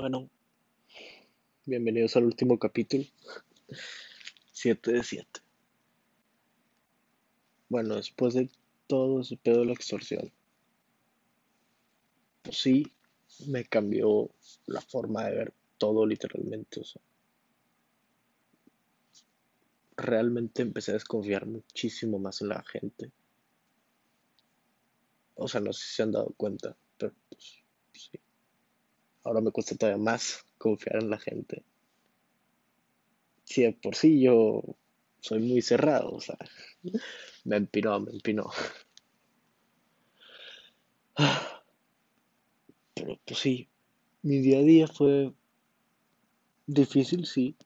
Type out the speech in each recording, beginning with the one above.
Bueno, bienvenidos al último capítulo. 7 de 7. Bueno, después de todo ese pedo de la extorsión, pues sí, me cambió la forma de ver todo literalmente. O sea, realmente empecé a desconfiar muchísimo más en la gente. O sea, no sé si se han dado cuenta, pero pues, sí. Ahora me cuesta todavía más confiar en la gente. Si de por sí yo soy muy cerrado, o sea, me empinó, me empinó. Pero pues sí, mi día a día fue difícil, sí.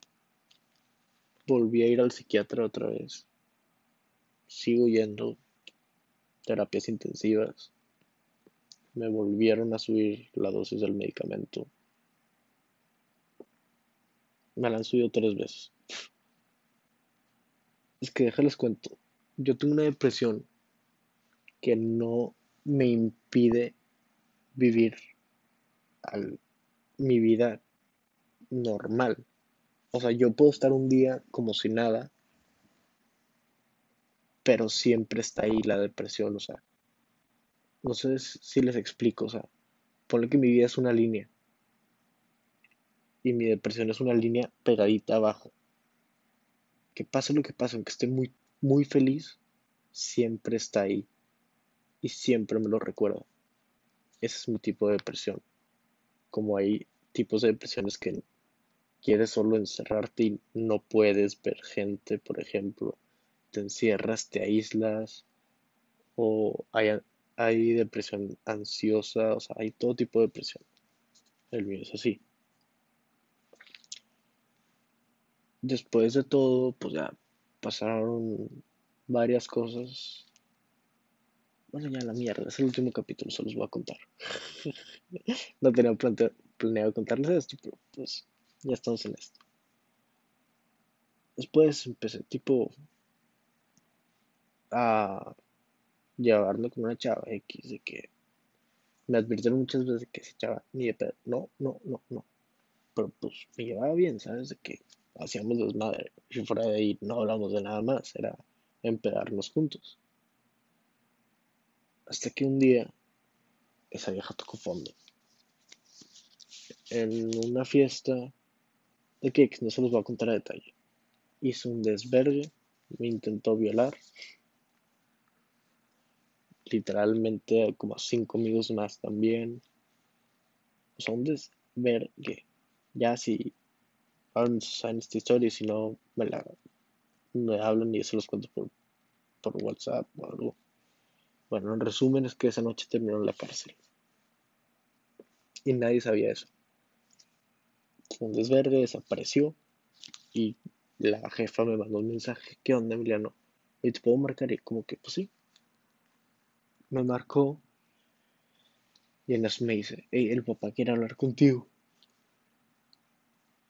Volví a ir al psiquiatra otra vez. Sigo yendo terapias intensivas. Me volvieron a subir la dosis del medicamento. Me la han subido tres veces. Es que déjales cuento. Yo tengo una depresión que no me impide vivir mi vida normal. O sea, yo puedo estar un día como si nada, pero siempre está ahí la depresión, o sea, no sé si les explico, o sea, ponle que mi vida es una línea y mi depresión es una línea pegadita abajo. Que pase lo que pase, aunque esté muy, muy feliz, siempre está ahí y siempre me lo recuerdo. Ese es mi tipo de depresión. Como hay tipos de depresiones que quieres solo encerrarte y no puedes ver gente, por ejemplo, te encierras, te aíslas, o hay, hay depresión ansiosa, o sea, hay todo tipo de depresión. El mío es así. Después de todo, pues ya pasaron varias cosas. Bueno, ya la mierda, es el último capítulo, se los voy a contar. no tenía planeado contarles esto, pero pues ya estamos en esto. Después empecé tipo a llevarme con una chava X de que me advirtieron muchas veces que esa chava ni de pedo, no, no, no, no. Pero pues me llevaba bien, ¿sabes? De que hacíamos desmadre. Y fuera de ahí no hablamos de nada más, era empedarnos juntos. Hasta que un día esa vieja tocó fondo. En una fiesta de que no se los voy a contar a detalle. Hizo un desvergue, me intentó violar. Literalmente como cinco amigos más también. O sea, un desvergue. Ya si ahora saben esta historia si no me la me hablan y yo se los cuento por, por WhatsApp o algo. Bueno, en resumen es que esa noche terminó en la cárcel. Y nadie sabía eso un desverde, desapareció y la jefa me mandó un mensaje, ¿qué onda Emiliano? ¿Y te puedo marcar? Y como que, pues sí. Me marcó y en eso me dice, hey, el papá quiere hablar contigo.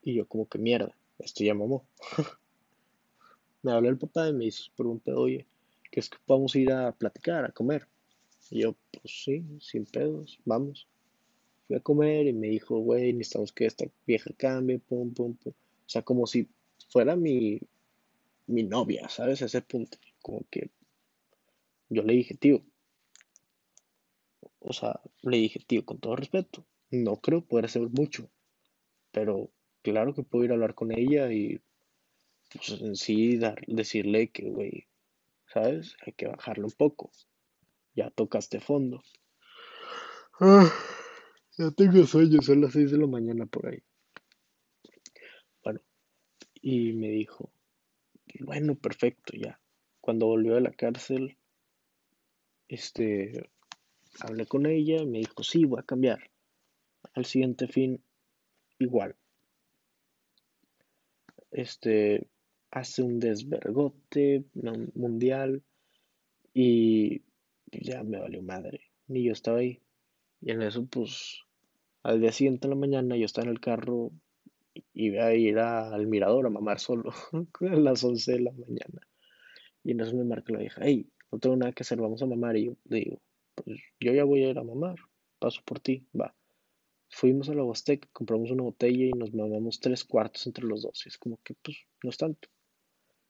Y yo como que mierda, esto ya mamó. me habló el papá y me dice, pregunta, oye, ¿qué es que vamos a ir a platicar, a comer? Y yo, pues sí, sin pedos, vamos fui a comer y me dijo, güey, necesitamos que esta vieja cambie, pum, pum, pum. O sea, como si fuera mi, mi novia, ¿sabes? A ese punto. Como que yo le dije, tío. O sea, le dije, tío, con todo respeto, no creo poder hacer mucho. Pero claro que puedo ir a hablar con ella y pues en sí dar, decirle que, güey, ¿sabes? Hay que bajarlo un poco. Ya tocaste fondo. Ah. Ya tengo sueño, son las 6 de la mañana por ahí. Bueno, y me dijo, bueno, perfecto, ya. Cuando volvió a la cárcel, este, hablé con ella y me dijo, sí, voy a cambiar. Al siguiente fin, igual. Este, hace un desvergote mundial y ya me valió madre. Ni yo estaba ahí. Y en eso, pues, al día siguiente en la mañana yo estaba en el carro y iba a ir al mirador a mamar solo a las 11 de la mañana. Y en eso me marca la vieja, hey, no tengo nada que hacer, vamos a mamar. Y yo digo, pues yo ya voy a ir a mamar, paso por ti, va. fuimos a la Huasteca, compramos una botella y nos mamamos tres cuartos entre los dos. Y es como que, pues, no es tanto.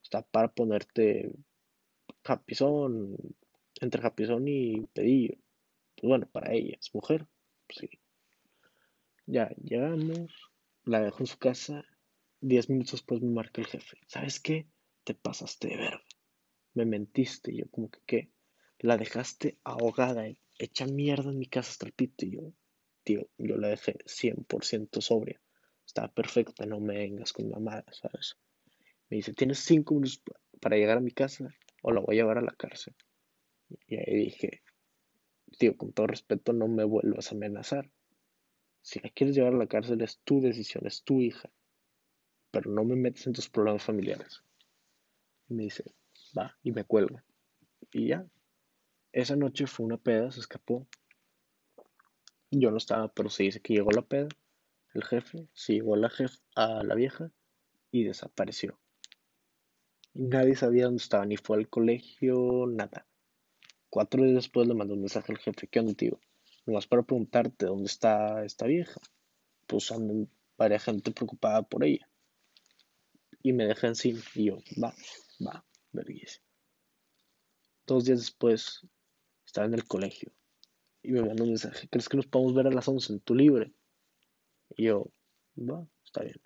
Está para ponerte japizón, entre japizón y pedillo. Pues bueno, para ella, es mujer. Pues sí. Ya llegamos, la dejo en su casa. Diez minutos después me marca el jefe. ¿Sabes qué? Te pasaste de verga. Me mentiste. Y yo, como que, ¿qué? La dejaste ahogada, hecha mierda en mi casa hasta el pito. Y yo, tío, yo la dejé 100% sobria. Estaba perfecta, no me vengas con mamada, ¿sabes? Me dice, tienes cinco minutos para llegar a mi casa o la voy a llevar a la cárcel. Y ahí dije, tío, con todo respeto, no me vuelvas a amenazar. Si la quieres llevar a la cárcel es tu decisión, es tu hija. Pero no me metes en tus problemas familiares. Y me dice, va, y me cuelga. Y ya. Esa noche fue una peda, se escapó. Yo no estaba, pero se dice que llegó la peda, el jefe, se llegó la jefe, a la vieja y desapareció. nadie sabía dónde estaba, ni fue al colegio, nada. Cuatro días después le mandó un mensaje al jefe, ¿qué onda, tío? Nomás para preguntarte dónde está esta vieja. Pues andan varias gente preocupada por ella. Y me deja encima. Y yo, va, va, vergüenza. Dos días después, estaba en el colegio y me manda un mensaje, ¿crees que nos podemos ver a las 11 en tu libre? Y yo, va, está bien.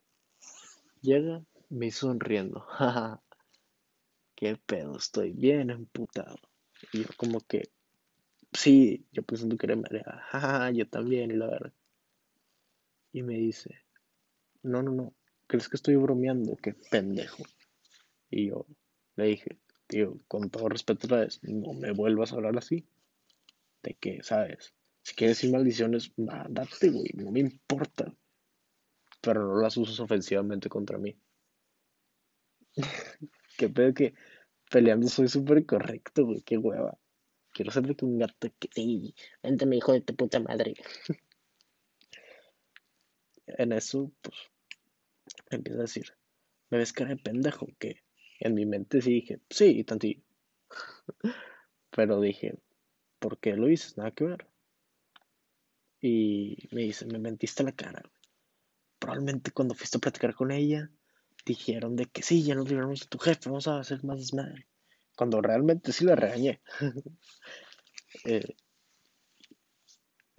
Llega, me hizo sonriendo, jaja, qué pedo, estoy bien emputado. Y yo como que, sí, yo pensando que era marea, jaja, yo también, y la verdad. Y me dice, no, no, no, ¿crees que estoy bromeando? Qué pendejo. Y yo le dije, tío, con todo respeto otra vez, no me vuelvas a hablar así de que, ¿sabes? Si quieres decir maldiciones, date, güey, no me importa. Pero no las usas ofensivamente contra mí. que pedo que peleando soy súper correcto, güey, qué hueva. Quiero ser de que un gato que, sí, vente mi hijo de tu puta madre. en eso, pues, empieza a decir, ¿me ves cara de pendejo? Que en mi mente sí dije, sí, tantillo. Pero dije, ¿por qué lo dices? Nada que ver. Y me dice, me mentiste la cara. Probablemente cuando fuiste a platicar con ella, dijeron de que sí, ya nos libramos de tu jefe, vamos a hacer más desmadre. Cuando realmente sí la regañé. Eh,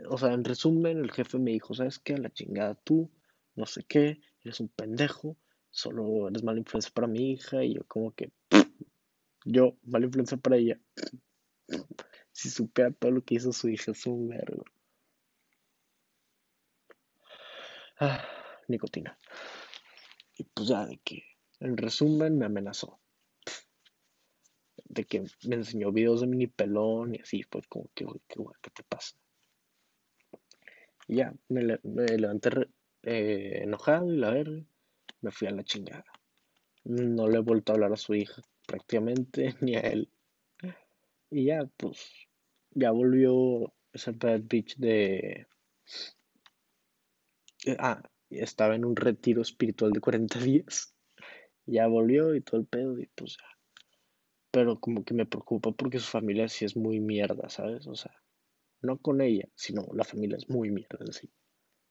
o sea, en resumen, el jefe me dijo, ¿sabes qué? La chingada tú, no sé qué, eres un pendejo, solo eres mala influencia para mi hija. Y yo como que, yo, mala influencia para ella si supera todo lo que hizo su hija, es un vergo. Ah, nicotina. Y pues ya de que, en resumen, me amenazó. De que me enseñó videos de mini pelón y así, pues como que, qué, ¿qué te pasa? Ya, me, levanté eh, enojado y la verga, me fui a la chingada. No le he vuelto a hablar a su hija prácticamente, ni a él. Y ya, pues, ya volvió esa bad bitch de... Eh, ah, estaba en un retiro espiritual de 40 días. Ya volvió y todo el pedo y pues ya. Pero como que me preocupa porque su familia sí es muy mierda, ¿sabes? O sea, no con ella, sino la familia es muy mierda en sí.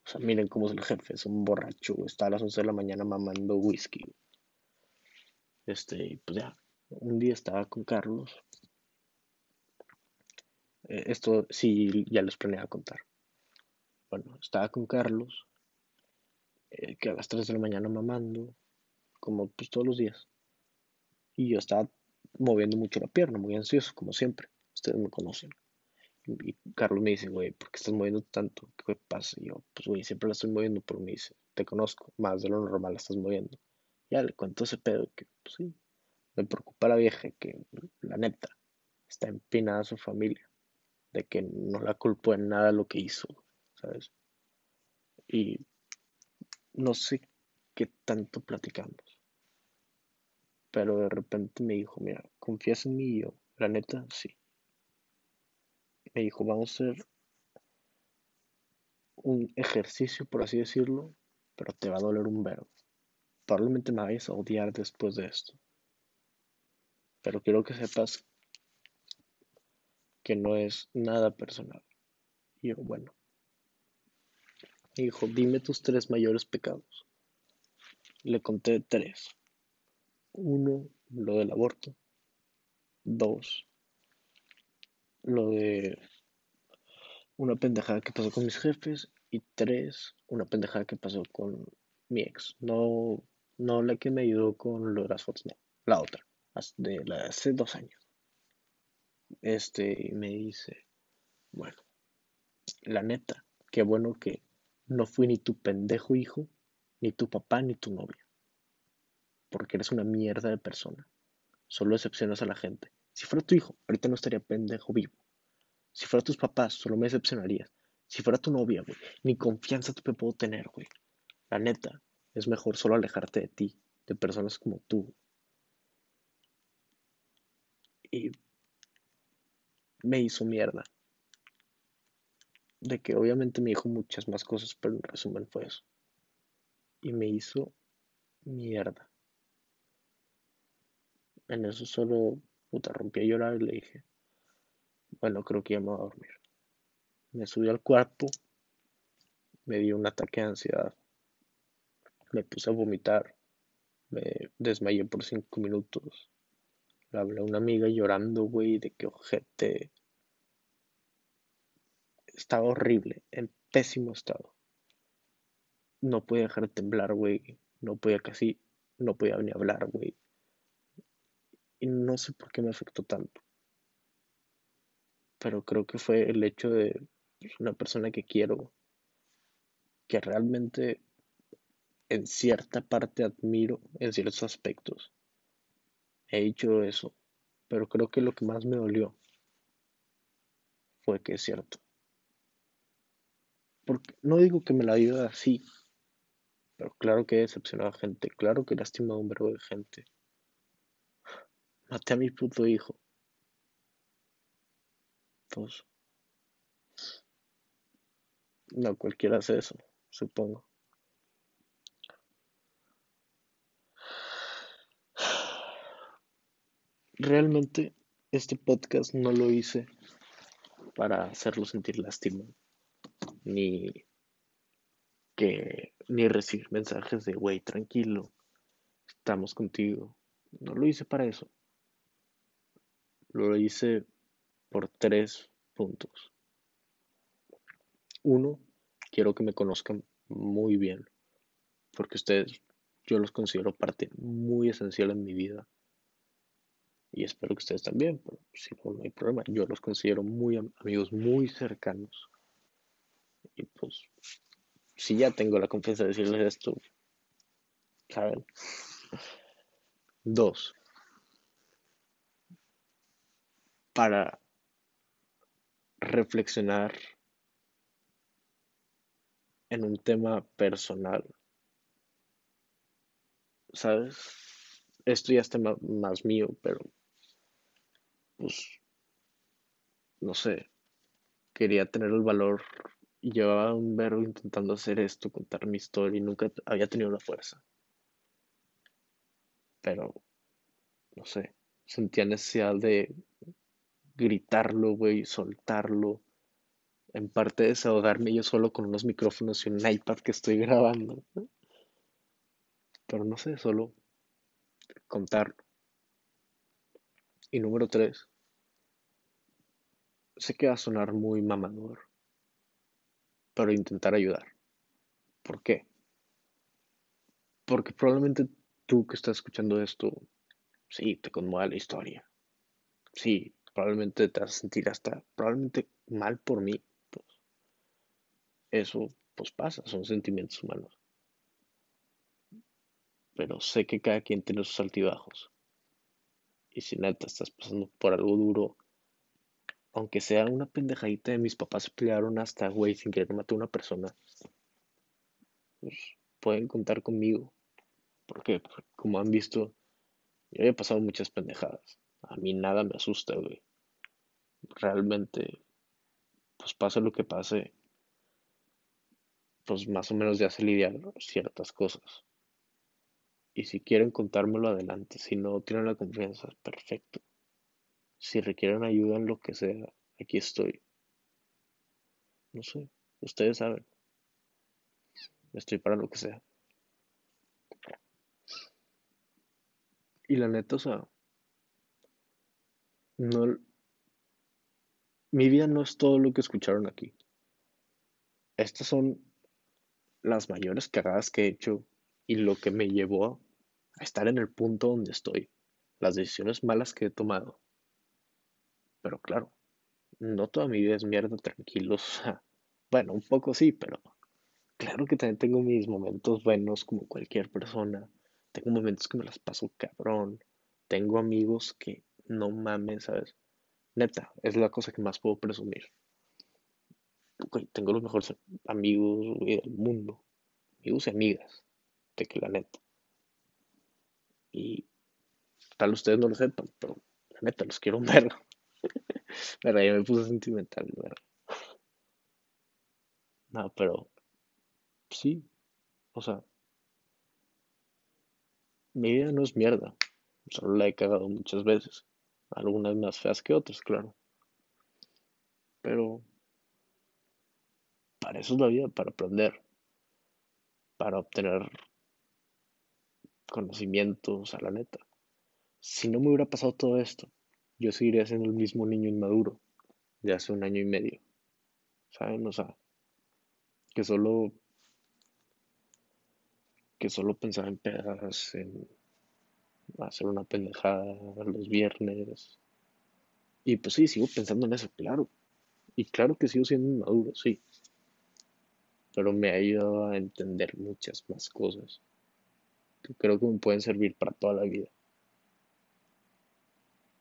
O sea, miren cómo es el jefe, es un borracho, está a las 11 de la mañana mamando whisky. Este, pues ya, un día estaba con Carlos eh, esto sí ya les planeaba contar. Bueno, estaba con Carlos, eh, que a las 3 de la mañana mamando, como pues todos los días. Y yo estaba moviendo mucho la pierna, muy ansioso, como siempre. Ustedes me conocen. Y Carlos me dice, güey, ¿por qué estás moviendo tanto? ¿Qué pasa? Y yo, pues, güey, siempre la estoy moviendo, pero me dice, te conozco, más de lo normal la estás moviendo. Ya le cuento ese pedo que, pues sí, me preocupa la vieja, que la neta, está empinada su familia de que no la culpo en nada lo que hizo, ¿sabes? Y no sé qué tanto platicamos. Pero de repente me dijo, mira, confías en mí y yo, la neta, sí. Me dijo, vamos a hacer un ejercicio, por así decirlo, pero te va a doler un verbo. Probablemente me vayas a odiar después de esto. Pero quiero que sepas que no es nada personal. Y yo, bueno, Me dijo, dime tus tres mayores pecados. Le conté tres. Uno, lo del aborto. Dos, lo de una pendejada que pasó con mis jefes. Y tres, una pendejada que pasó con mi ex. No, no la que me ayudó con lo de las fotos, no, la otra, de hace dos años. Este, me dice, bueno, la neta, qué bueno que no fui ni tu pendejo hijo, ni tu papá, ni tu novia. Porque eres una mierda de persona. Solo decepcionas a la gente. Si fuera tu hijo, ahorita no estaría pendejo vivo. Si fuera tus papás, solo me decepcionarías. Si fuera tu novia, güey, ni confianza te puedo tener, güey. La neta, es mejor solo alejarte de ti, de personas como tú. Y me hizo mierda. De que obviamente me dijo muchas más cosas, pero en resumen fue eso. Y me hizo mierda. En eso solo, puta, rompí a llorar y le dije, bueno, creo que ya me voy a dormir. Me subí al cuarto, me dio un ataque de ansiedad, me puse a vomitar, me desmayé por cinco minutos. Le hablé una amiga llorando, güey, de que ojete. Estaba horrible, en pésimo estado. No podía dejar de temblar, güey. No podía casi, no podía ni hablar, güey. Y no sé por qué me afectó tanto. Pero creo que fue el hecho de una persona que quiero, que realmente en cierta parte admiro en ciertos aspectos. He dicho eso, pero creo que lo que más me dolió fue que es cierto. Porque no digo que me la ido así, pero claro que he decepcionado a gente, claro que he lastimado a un verbo de gente. Maté a mi puto hijo. Pues no cualquiera hace eso, supongo. Realmente este podcast no lo hice para hacerlo sentir lástima, ni que ni recibir mensajes de güey, tranquilo, estamos contigo. No lo hice para eso. Lo hice por tres puntos. Uno, quiero que me conozcan muy bien, porque ustedes, yo los considero parte muy esencial en mi vida. Y espero que ustedes también, pero si no, no hay problema. Yo los considero muy amigos, muy cercanos. Y pues, si ya tengo la confianza de decirles esto, ¿saben? Dos, para reflexionar en un tema personal. ¿Sabes? Esto ya está más mío, pero pues no sé, quería tener el valor y llevaba un verbo intentando hacer esto, contar mi historia y nunca había tenido la fuerza. Pero, no sé, sentía necesidad de gritarlo, güey, soltarlo. En parte desahogarme yo solo con unos micrófonos y un iPad que estoy grabando. Pero no sé, solo contarlo. Y número tres, sé que va a sonar muy mamador, pero intentar ayudar. ¿Por qué? Porque probablemente tú que estás escuchando esto, sí, te conmueva la historia. Sí, probablemente te vas a sentir hasta probablemente mal por mí. Pues, eso pues pasa, son sentimientos humanos. Pero sé que cada quien tiene sus altibajos. Y si neta estás pasando por algo duro, aunque sea una pendejadita de mis papás se pelearon hasta, güey, sin querer matar a una persona, pues pueden contar conmigo. Porque, como han visto, yo he pasado muchas pendejadas. A mí nada me asusta, güey realmente, pues pase lo que pase, pues más o menos ya se lidiar ciertas cosas. Y si quieren contármelo adelante, si no tienen la confianza, perfecto. Si requieren ayuda en lo que sea, aquí estoy. No sé, ustedes saben. estoy para lo que sea. Y la neta, o sea, no, mi vida no es todo lo que escucharon aquí. Estas son las mayores cagadas que he hecho y lo que me llevó estar en el punto donde estoy. Las decisiones malas que he tomado. Pero claro, no toda mi vida es mierda, tranquilos. Bueno, un poco sí, pero claro que también tengo mis momentos buenos como cualquier persona. Tengo momentos que me las paso cabrón. Tengo amigos que no mamen, ¿sabes? Neta, es la cosa que más puedo presumir. tengo los mejores amigos del mundo. Amigos y amigas. De que la neta. Y tal ustedes no lo sepan, pero la neta, los quiero ver. verdad, ya me puse sentimental, ¿verdad? No, pero sí, o sea, mi vida no es mierda, solo la he cagado muchas veces, algunas más feas que otras, claro. Pero para eso es la vida, para aprender, para obtener conocimientos a la neta. Si no me hubiera pasado todo esto, yo seguiría siendo el mismo niño inmaduro de hace un año y medio. ¿Saben? O sea, que solo que solo pensaba en pedas, en hacer una pendejada los viernes. Y pues sí, sigo pensando en eso, claro. Y claro que sigo siendo inmaduro, sí. Pero me ha ayudado a entender muchas más cosas creo que me pueden servir para toda la vida.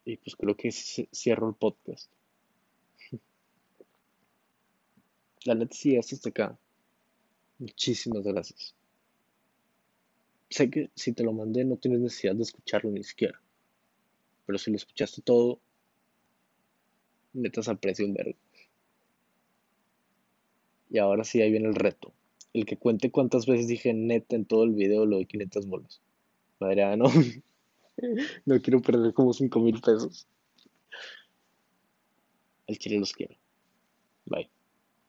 Y pues creo que cierro el podcast. La neta, si hasta acá, muchísimas gracias. Sé que si te lo mandé no tienes necesidad de escucharlo ni siquiera. Pero si lo escuchaste todo, neta se aprecia un verbo. Y ahora sí, ahí viene el reto. El que cuente cuántas veces dije neta en todo el video lo de 500 bolas. Madre, no. no quiero perder como 5 mil pesos. El chile los quiero. Bye.